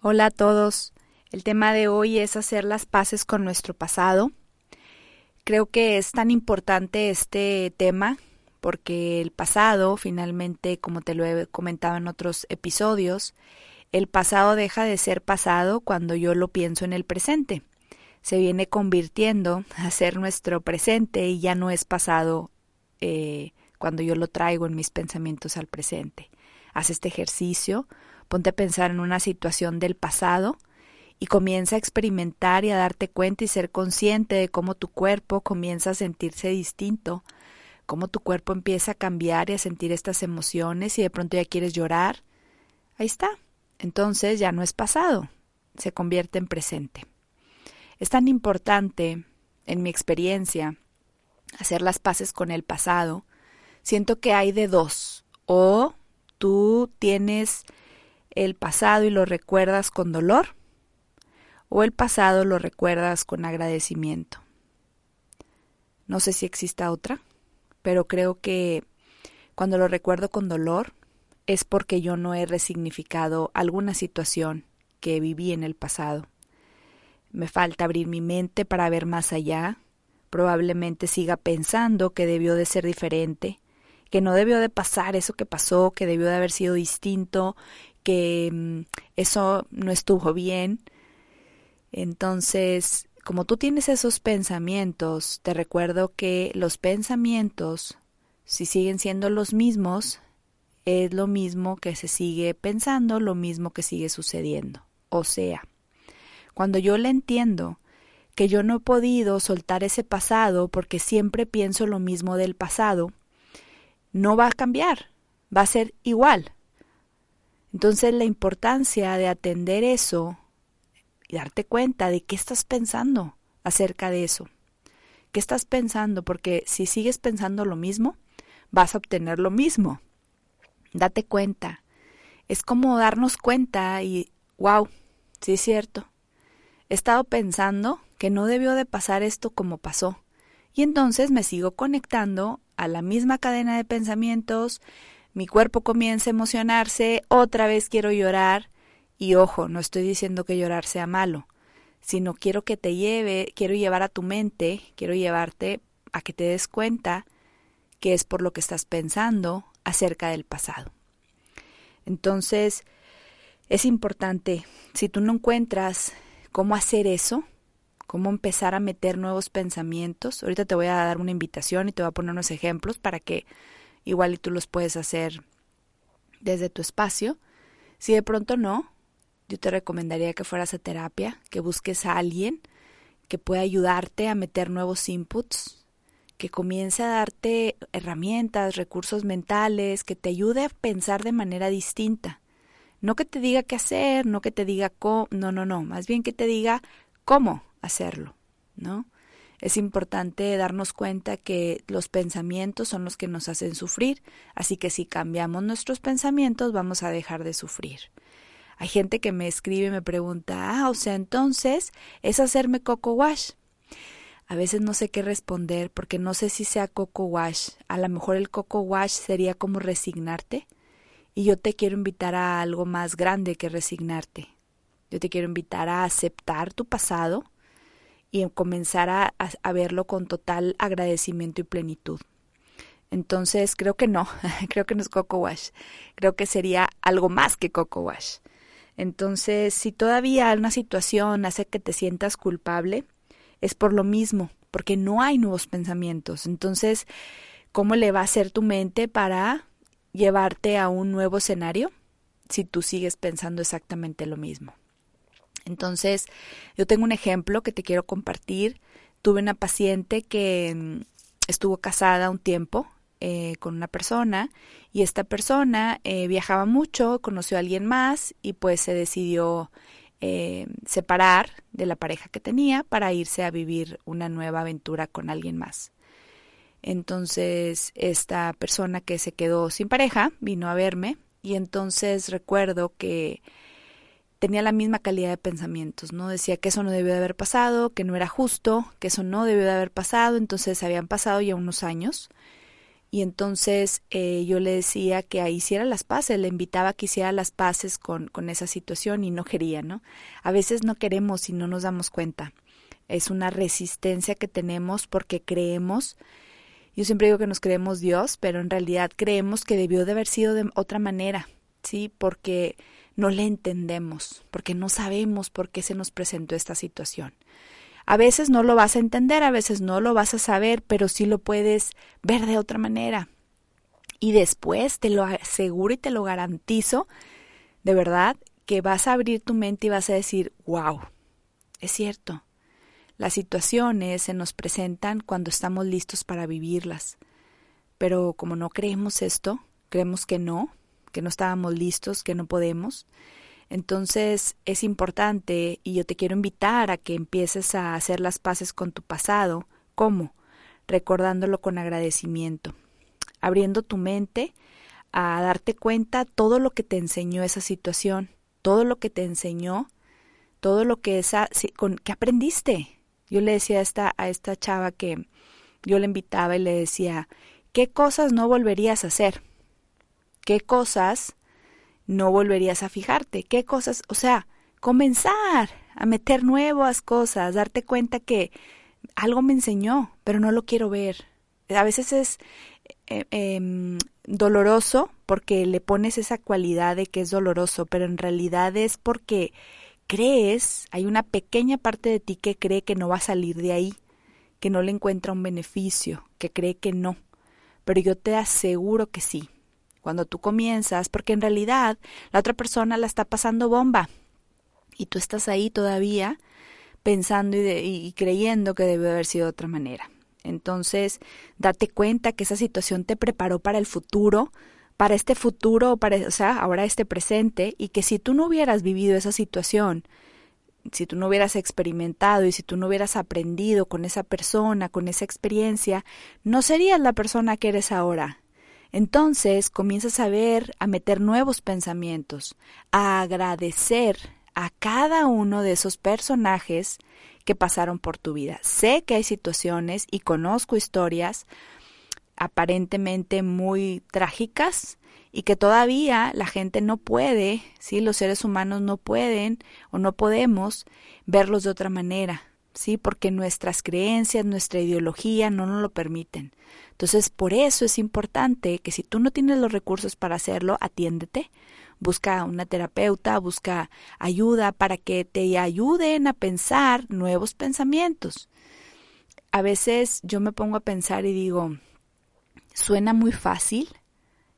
Hola a todos. El tema de hoy es hacer las paces con nuestro pasado. Creo que es tan importante este tema porque el pasado, finalmente, como te lo he comentado en otros episodios, el pasado deja de ser pasado cuando yo lo pienso en el presente. Se viene convirtiendo a ser nuestro presente y ya no es pasado eh, cuando yo lo traigo en mis pensamientos al presente. Haz este ejercicio Ponte a pensar en una situación del pasado y comienza a experimentar y a darte cuenta y ser consciente de cómo tu cuerpo comienza a sentirse distinto, cómo tu cuerpo empieza a cambiar y a sentir estas emociones y de pronto ya quieres llorar. Ahí está. Entonces ya no es pasado, se convierte en presente. Es tan importante, en mi experiencia, hacer las paces con el pasado. Siento que hay de dos. O tú tienes el pasado y lo recuerdas con dolor o el pasado lo recuerdas con agradecimiento. No sé si exista otra, pero creo que cuando lo recuerdo con dolor es porque yo no he resignificado alguna situación que viví en el pasado. Me falta abrir mi mente para ver más allá. Probablemente siga pensando que debió de ser diferente, que no debió de pasar eso que pasó, que debió de haber sido distinto que mm, eso no estuvo bien. Entonces, como tú tienes esos pensamientos, te recuerdo que los pensamientos, si siguen siendo los mismos, es lo mismo que se sigue pensando, lo mismo que sigue sucediendo. O sea, cuando yo le entiendo que yo no he podido soltar ese pasado porque siempre pienso lo mismo del pasado, no va a cambiar, va a ser igual, entonces la importancia de atender eso y darte cuenta de qué estás pensando acerca de eso. ¿Qué estás pensando? Porque si sigues pensando lo mismo, vas a obtener lo mismo. Date cuenta. Es como darnos cuenta y, wow, sí es cierto. He estado pensando que no debió de pasar esto como pasó. Y entonces me sigo conectando a la misma cadena de pensamientos, mi cuerpo comienza a emocionarse, otra vez quiero llorar y ojo, no estoy diciendo que llorar sea malo, sino quiero que te lleve, quiero llevar a tu mente, quiero llevarte a que te des cuenta que es por lo que estás pensando acerca del pasado. Entonces, es importante, si tú no encuentras cómo hacer eso, cómo empezar a meter nuevos pensamientos, ahorita te voy a dar una invitación y te voy a poner unos ejemplos para que igual y tú los puedes hacer desde tu espacio. Si de pronto no, yo te recomendaría que fueras a terapia, que busques a alguien que pueda ayudarte a meter nuevos inputs, que comience a darte herramientas, recursos mentales, que te ayude a pensar de manera distinta. No que te diga qué hacer, no que te diga cómo, no, no, no, más bien que te diga cómo hacerlo, ¿no? Es importante darnos cuenta que los pensamientos son los que nos hacen sufrir, así que si cambiamos nuestros pensamientos vamos a dejar de sufrir. Hay gente que me escribe y me pregunta, ah, o sea, entonces es hacerme coco wash. A veces no sé qué responder porque no sé si sea coco wash. A lo mejor el coco wash sería como resignarte. Y yo te quiero invitar a algo más grande que resignarte. Yo te quiero invitar a aceptar tu pasado, y comenzar a, verlo con total agradecimiento y plenitud. Entonces creo que no, creo que no es Coco Wash, creo que sería algo más que Coco Wash. Entonces, si todavía una situación hace que te sientas culpable, es por lo mismo, porque no hay nuevos pensamientos. Entonces, ¿cómo le va a hacer tu mente para llevarte a un nuevo escenario si tú sigues pensando exactamente lo mismo? Entonces, yo tengo un ejemplo que te quiero compartir. Tuve una paciente que mm, estuvo casada un tiempo eh, con una persona y esta persona eh, viajaba mucho, conoció a alguien más y pues se decidió eh, separar de la pareja que tenía para irse a vivir una nueva aventura con alguien más. Entonces esta persona que se quedó sin pareja vino a verme y entonces recuerdo que tenía la misma calidad de pensamientos, ¿no? Decía que eso no debió de haber pasado, que no era justo, que eso no debió de haber pasado, entonces habían pasado ya unos años Y entonces eh, yo le decía que hiciera las paces, le invitaba a que hiciera las paces con, con esa situación y no quería, ¿no? A veces no queremos y no nos damos cuenta. Es una resistencia que tenemos porque creemos, yo siempre digo que nos creemos Dios, pero en realidad creemos que debió de haber sido de otra manera, ¿sí? Porque no le entendemos, porque no sabemos por qué se nos presentó esta situación. A veces no lo vas a entender, a veces no lo vas a saber, pero sí lo puedes ver de otra manera. Y después te lo aseguro y te lo garantizo, de verdad, que vas a abrir tu mente y vas a decir, wow, es cierto. Las situaciones se nos presentan cuando estamos listos para vivirlas. Pero como no creemos esto, creemos que no, que no estábamos listos, que no podemos, entonces es importante y yo te quiero invitar a que empieces a hacer las paces con tu pasado. ¿Cómo? Recordándolo con agradecimiento, abriendo tu mente a darte cuenta todo lo que te enseñó esa situación, todo lo que te enseñó, todo lo que esa con que aprendiste. Yo le decía a esta a esta chava que yo le invitaba y le decía, ¿qué cosas no volverías a hacer? ¿Qué cosas no volverías a fijarte. ¿Qué cosas? O sea, comenzar a meter nuevas cosas, darte cuenta que algo me enseñó, pero no lo quiero ver. A veces es eh, em, doloroso porque le pones esa cualidad de que es doloroso, pero en realidad es porque crees, hay una pequeña parte de ti que cree que no va a salir de ahí, que no le encuentra un beneficio, que cree que no. Pero yo te aseguro que sí cuando tú comienzas, porque en realidad la otra persona la está pasando bomba y tú estás ahí todavía pensando y, creyendo que debe haber sido de otra manera. Entonces, date cuenta que esa situación te preparó para el futuro, para este futuro, para, o sea, ahora este presente, y que si tú no hubieras vivido esa situación, si tú no hubieras experimentado y si tú no hubieras aprendido con esa persona, con esa experiencia, no serías la persona que eres ahora. Entonces comienzas a ver, a meter nuevos pensamientos, a agradecer a cada uno de esos personajes que pasaron por tu vida. Sé que hay situaciones y conozco historias aparentemente muy trágicas y que todavía la gente no puede, ¿sí? los seres humanos no pueden o no podemos verlos de otra manera, ¿sí? porque nuestras creencias, nuestra ideología no nos lo permiten. Entonces, por eso es importante que si tú no tienes los recursos para hacerlo, atiéndete, busca una terapeuta, busca ayuda para que te ayuden a pensar nuevos pensamientos. A veces yo me pongo a pensar y digo, suena muy fácil,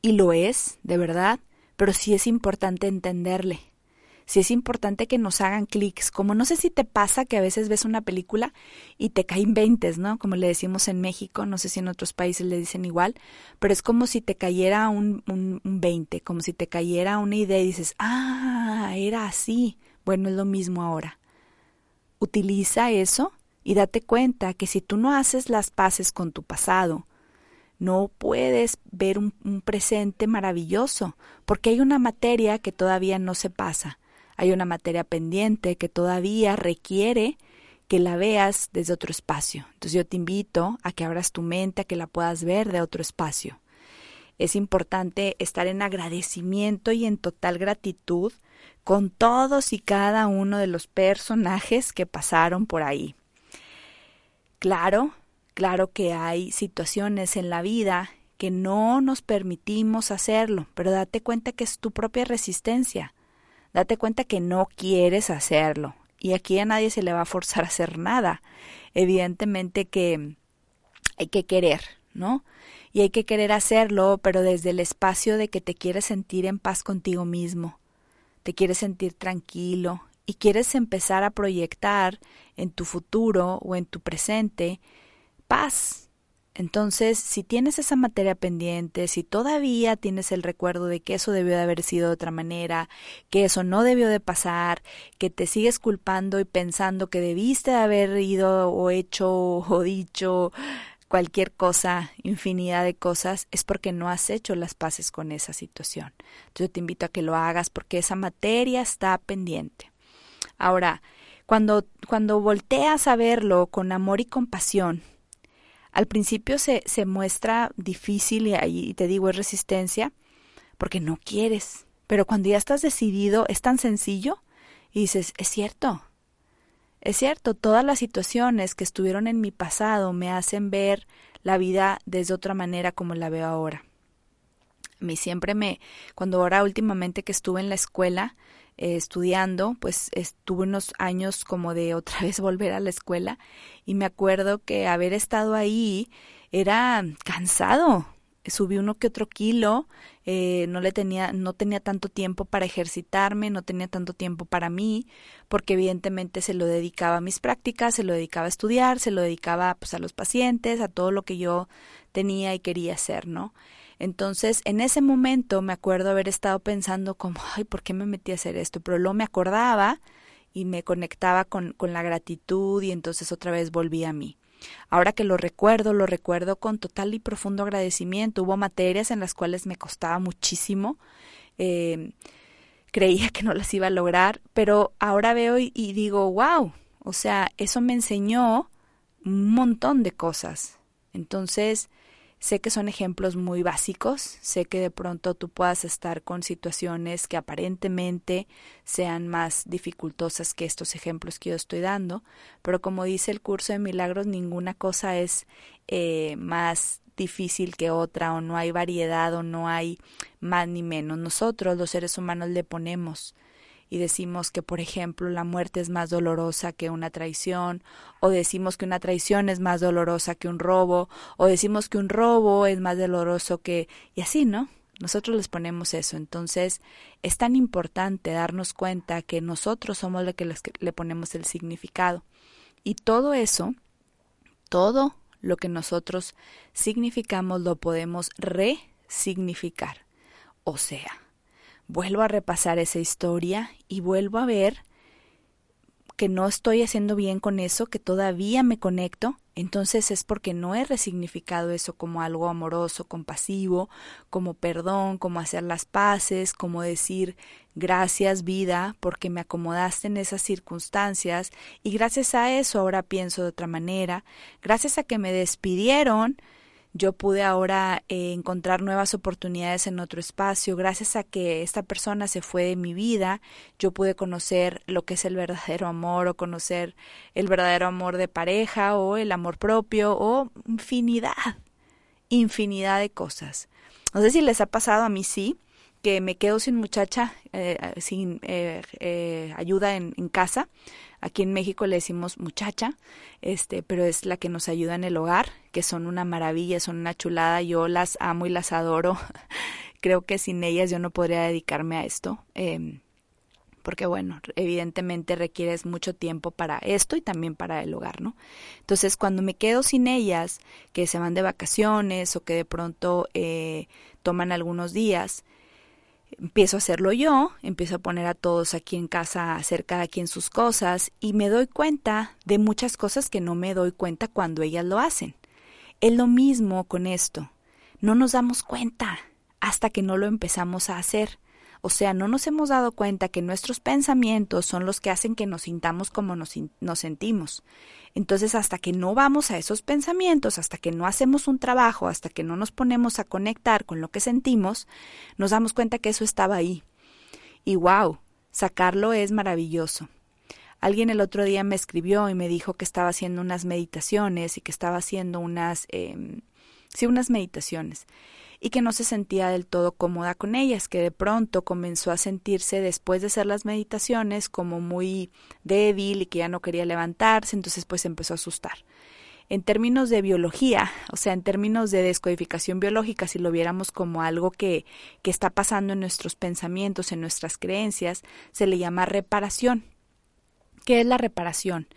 y lo es, de verdad, pero sí es importante entenderle si es importante que nos hagan clics. Como no sé si te pasa que a veces ves una película y te caen veintes, ¿no? Como le decimos en México, no sé si en otros países le dicen igual, pero es como si te cayera un, un, un 20, como si te cayera una idea y dices, ah, era así. Bueno, es lo mismo ahora. Utiliza eso y date cuenta que si tú no haces las paces con tu pasado, no puedes ver un, presente maravilloso, porque hay una materia que todavía no se pasa hay una materia pendiente que todavía requiere que la veas desde otro espacio. Entonces yo te invito a que abras tu mente, a que la puedas ver de otro espacio. Es importante estar en agradecimiento y en total gratitud con todos y cada uno de los personajes que pasaron por ahí. Claro, claro que hay situaciones en la vida que no nos permitimos hacerlo, pero date cuenta que es tu propia resistencia date cuenta que no quieres hacerlo. Y aquí a nadie se le va a forzar a hacer nada. Evidentemente que hay que querer, ¿no? Y hay que querer hacerlo, pero desde el espacio de que te quieres sentir en paz contigo mismo, te quieres sentir tranquilo y quieres empezar a proyectar en tu futuro o en tu presente paz, entonces, si tienes esa materia pendiente, si todavía tienes el recuerdo de que eso debió de haber sido de otra manera, que eso no debió de pasar, que te sigues culpando y pensando que debiste de haber ido o hecho o dicho cualquier cosa, infinidad de cosas, es porque no has hecho las paces con esa situación. Entonces, yo te invito a que lo hagas porque esa materia está pendiente. Ahora, cuando, cuando volteas a verlo con amor y compasión, Al principio se, se muestra difícil y, y te digo es resistencia porque no quieres, pero cuando ya estás decidido es tan sencillo y dices, es cierto, es cierto, todas las situaciones que estuvieron en mi pasado me hacen ver la vida desde otra manera como la veo ahora. A mí siempre me, cuando ahora últimamente que estuve en la escuela eh, estudiando, pues estuve unos años como de otra vez volver a la escuela y me acuerdo que haber estado ahí era cansado, subí uno que otro kilo, eh, no le tenía, no tenía tanto tiempo para ejercitarme, no tenía tanto tiempo para mí, porque evidentemente se lo dedicaba a mis prácticas, se lo dedicaba a estudiar, se lo dedicaba pues a los pacientes, a todo lo que yo tenía y quería hacer, ¿no? Entonces, en ese momento me acuerdo haber estado pensando como, ay, ¿por qué me metí a hacer esto? Pero luego me acordaba y me conectaba con, con la gratitud y entonces otra vez volví a mí. Ahora que lo recuerdo, lo recuerdo con total y profundo agradecimiento. Hubo materias en las cuales me costaba muchísimo. Eh, creía que no las iba a lograr, pero ahora veo y, y digo, wow, o sea, eso me enseñó un montón de cosas. Entonces, Sé que son ejemplos muy básicos, sé que de pronto tú puedas estar con situaciones que aparentemente sean más dificultosas que estos ejemplos que yo estoy dando, pero como dice el curso de milagros, ninguna cosa es eh, más difícil que otra o no hay variedad o no hay más ni menos. Nosotros los seres humanos le ponemos y decimos que, por ejemplo, la muerte es más dolorosa que una traición, o decimos que una traición es más dolorosa que un robo, o decimos que un robo es más doloroso que... y así, ¿no? Nosotros les ponemos eso. Entonces, es tan importante darnos cuenta que nosotros somos los que le ponemos el significado. Y todo eso, todo lo que nosotros significamos lo podemos resignificar. O sea, vuelvo a repasar esa historia y vuelvo a ver que no estoy haciendo bien con eso, que todavía me conecto, entonces es porque no he resignificado eso como algo amoroso, compasivo, como perdón, como hacer las paces, como decir gracias vida porque me acomodaste en esas circunstancias. Y gracias a eso ahora pienso de otra manera, gracias a que me despidieron, yo pude ahora eh, encontrar nuevas oportunidades en otro espacio. Gracias a que esta persona se fue de mi vida, yo pude conocer lo que es el verdadero amor o conocer el verdadero amor de pareja o el amor propio o infinidad, infinidad de cosas. No sé si les ha pasado a mí sí, que me quedo sin muchacha, eh, sin eh, ayuda en, en casa Aquí en México le decimos muchacha, este, pero es la que nos ayuda en el hogar, que son una maravilla, son una chulada, yo las amo y las adoro. Creo que sin ellas yo no podría dedicarme a esto. Eh, porque bueno, evidentemente requieres mucho tiempo para esto y también para el hogar, ¿no? Entonces, cuando me quedo sin ellas, que se van de vacaciones o que de pronto eh, toman algunos días, empiezo a hacerlo yo, empiezo a poner a todos aquí en casa a hacer cada quien sus cosas y me doy cuenta de muchas cosas que no me doy cuenta cuando ellas lo hacen. Es lo mismo con esto. No nos damos cuenta hasta que no lo empezamos a hacer. O sea, no nos hemos dado cuenta que nuestros pensamientos son los que hacen que nos sintamos como nos, nos sentimos. Entonces, hasta que no vamos a esos pensamientos, hasta que no hacemos un trabajo, hasta que no nos ponemos a conectar con lo que sentimos, nos damos cuenta que eso estaba ahí. Y wow, sacarlo es maravilloso. Alguien el otro día me escribió y me dijo que estaba haciendo unas meditaciones y que estaba haciendo unas, eh, sí, unas meditaciones y que no se sentía del todo cómoda con ellas, que de pronto comenzó a sentirse después de hacer las meditaciones como muy débil y que ya no quería levantarse, entonces pues empezó a asustar. En términos de biología, o sea, en términos de descodificación biológica, si lo viéramos como algo que, que está pasando en nuestros pensamientos, en nuestras creencias, se le llama reparación. ¿Qué es la reparación?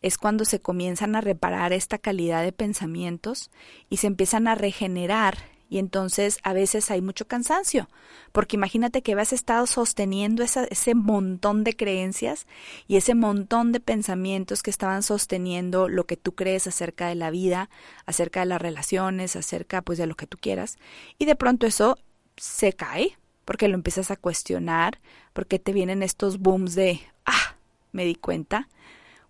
Es cuando se comienzan a reparar esta calidad de pensamientos y se empiezan a regenerar y entonces a veces hay mucho cansancio, porque imagínate que has estado sosteniendo ese montón de creencias y ese montón de pensamientos que estaban sosteniendo lo que tú crees acerca de la vida, acerca de las relaciones, acerca pues de lo que tú quieras, y de pronto eso se cae, porque lo empiezas a cuestionar, porque te vienen estos booms de, ah, me di cuenta,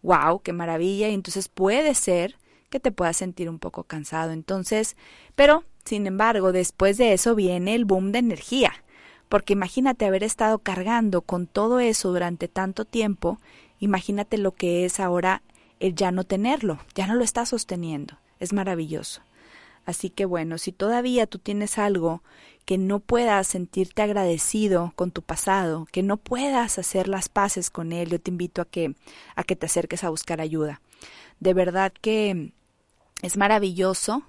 wow, qué maravilla, y entonces puede ser que te puedas sentir un poco cansado. Entonces, pero, sin embargo, después de eso viene el boom de energía. Porque imagínate haber estado cargando con todo eso durante tanto tiempo, imagínate lo que es ahora el ya no tenerlo, ya no lo estás sosteniendo. Es maravilloso. Así que bueno, si todavía tú tienes algo que no puedas sentirte agradecido con tu pasado, que no puedas hacer las paces con él, yo te invito a que a que te acerques a buscar ayuda. De verdad que es maravilloso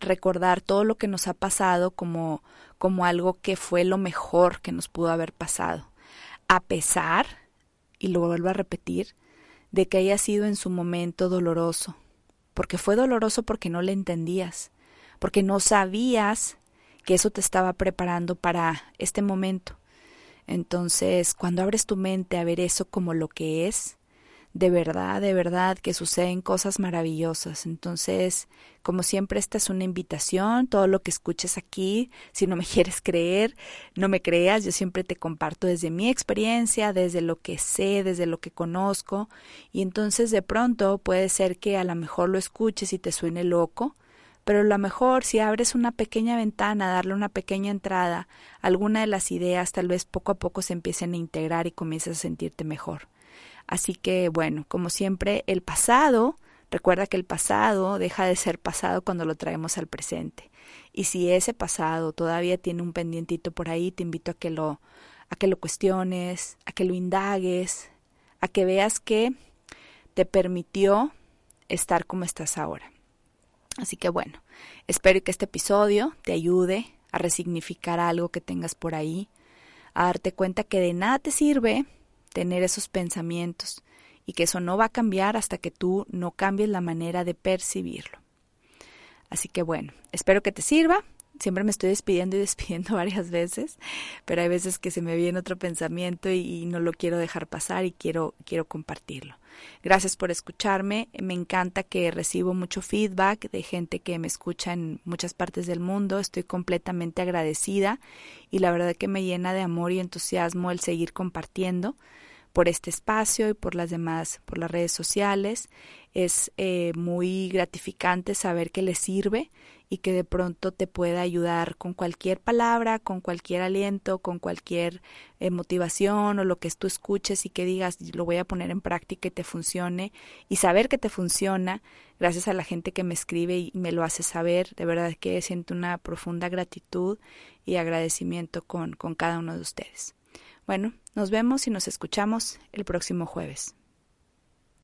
recordar todo lo que nos ha pasado como como algo que fue lo mejor que nos pudo haber pasado, a pesar, y lo vuelvo a repetir, de que haya sido en su momento doloroso, porque fue doloroso porque no le entendías, porque no sabías que eso te estaba preparando para este momento. Entonces, cuando abres tu mente a ver eso como lo que es, de verdad, de verdad que suceden cosas maravillosas. Entonces, como siempre, esta es una invitación, todo lo que escuches aquí, si no me quieres creer, no me creas, yo siempre te comparto desde mi experiencia, desde lo que sé, desde lo que conozco, y entonces de pronto puede ser que a lo mejor lo escuches y te suene loco, pero a lo mejor si abres una pequeña ventana, darle una pequeña entrada, alguna de las ideas tal vez poco a poco se empiecen a integrar y comiences a sentirte mejor. Así que bueno, como siempre, el pasado, recuerda que el pasado deja de ser pasado cuando lo traemos al presente. Y si ese pasado todavía tiene un pendientito por ahí, te invito a que lo a que lo cuestiones, a que lo indagues, a que veas que te permitió estar como estás ahora. Así que bueno, espero que este episodio te ayude a resignificar algo que tengas por ahí, a darte cuenta que de nada te sirve tener esos pensamientos y que eso no va a cambiar hasta que tú no cambies la manera de percibirlo. Así que bueno, espero que te sirva. Siempre me estoy despidiendo y despidiendo varias veces, pero hay veces que se me viene otro pensamiento y, no lo quiero dejar pasar y quiero, quiero compartirlo. Gracias por escucharme. Me encanta que recibo mucho feedback de gente que me escucha en muchas partes del mundo. Estoy completamente agradecida y la verdad que me llena de amor y entusiasmo el seguir compartiendo por este espacio y por las demás, por las redes sociales. Es eh, muy gratificante saber que le sirve y que de pronto te pueda ayudar con cualquier palabra, con cualquier aliento, con cualquier eh, motivación o lo que tú escuches y que digas lo voy a poner en práctica y te funcione y saber que te funciona gracias a la gente que me escribe y me lo hace saber. De verdad que siento una profunda gratitud y agradecimiento con, con cada uno de ustedes. Bueno, nos vemos y nos escuchamos el próximo jueves.